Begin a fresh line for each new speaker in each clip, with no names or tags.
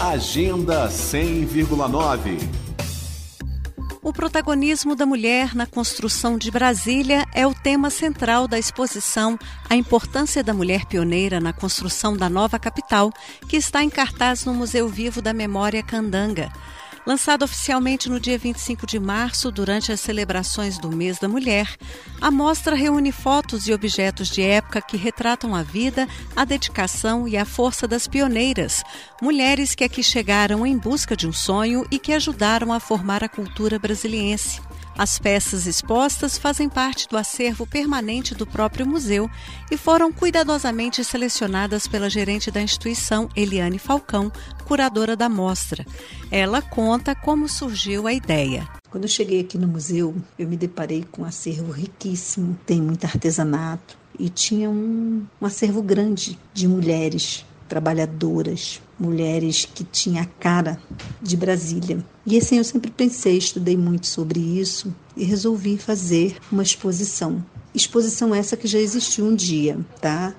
Agenda 100,9
o protagonismo da mulher na construção de Brasília é o tema central da exposição A Importância da Mulher Pioneira na Construção da Nova Capital, que está em cartaz no Museu Vivo da Memória Candanga. Lançado oficialmente no dia 25 de março, durante as celebrações do Mês da Mulher, a mostra reúne fotos e objetos de época que retratam a vida, a dedicação e a força das pioneiras, mulheres que aqui chegaram em busca de um sonho e que ajudaram a formar a cultura brasiliense. As peças expostas fazem parte do acervo permanente do próprio museu e foram cuidadosamente selecionadas pela gerente da instituição, Eliane Falcão, curadora da mostra. Ela conta como surgiu a ideia.
Quando eu cheguei aqui no museu, eu me deparei com um acervo riquíssimo, tem muito artesanato e tinha um, um acervo grande de mulheres trabalhadoras, mulheres que tinham a cara de Brasília. E assim eu sempre pensei, estudei muito sobre isso e resolvi fazer uma exposição. Exposição essa que já existiu um dia, tá?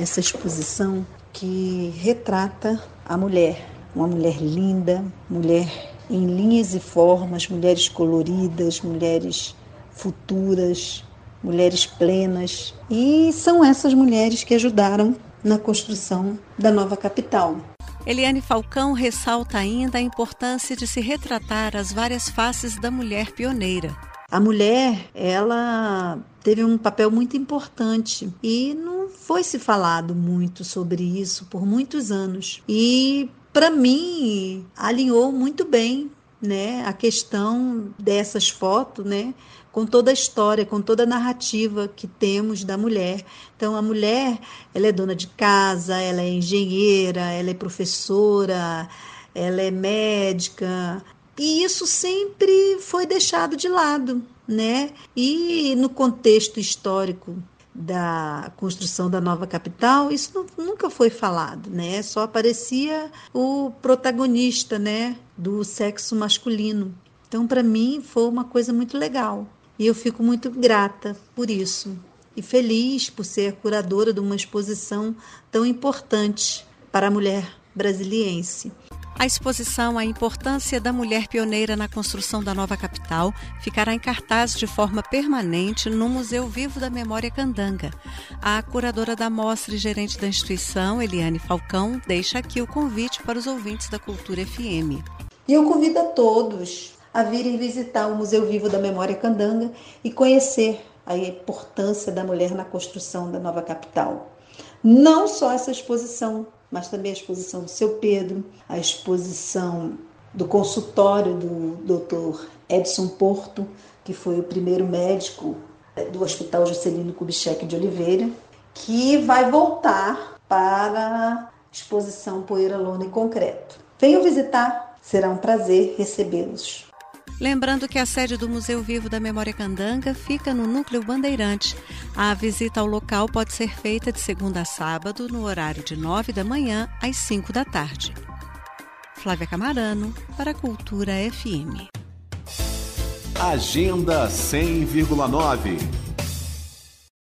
Essa exposição que retrata a mulher, uma mulher linda, mulher em linhas e formas, mulheres coloridas, mulheres futuras, mulheres plenas. E são essas mulheres que ajudaram na construção da nova capital.
Eliane Falcão ressalta ainda a importância de se retratar as várias faces da mulher pioneira.
A mulher, ela teve um papel muito importante e não foi se falado muito sobre isso por muitos anos. E para mim alinhou muito bem né, a questão dessas fotos, né, com toda a história, com toda a narrativa que temos da mulher. Então, a mulher, ela é dona de casa, ela é engenheira, ela é professora, ela é médica, e isso sempre foi deixado de lado, né? E no contexto histórico da construção da nova capital, isso nunca foi falado, né? Só aparecia o protagonista, né, do sexo masculino. Então, para mim, foi uma coisa muito legal. E eu fico muito grata por isso. E feliz por ser curadora de uma exposição tão importante para a mulher brasiliense.
A exposição A Importância da Mulher Pioneira na Construção da Nova Capital ficará em cartaz de forma permanente no Museu Vivo da Memória Candanga. A curadora da mostra e gerente da instituição, Eliane Falcão, deixa aqui o convite para os ouvintes da Cultura FM.
E eu convido a todos a virem visitar o Museu Vivo da Memória Candanga e conhecer a importância da mulher na construção da nova capital. Não só essa exposição, mas também a exposição do seu Pedro, a exposição do consultório do Dr. Edson Porto, que foi o primeiro médico do Hospital Juscelino Kubitschek de Oliveira, que vai voltar para a exposição Poeira Lona e Concreto. Venham visitar, será um prazer recebê-los.
Lembrando que a sede do Museu Vivo da Memória Candanga fica no Núcleo Bandeirante. A visita ao local pode ser feita de segunda a sábado, no horário de 9 da manhã às 5 da tarde. Flávia Camarano, para a Cultura FM.
Agenda 100,9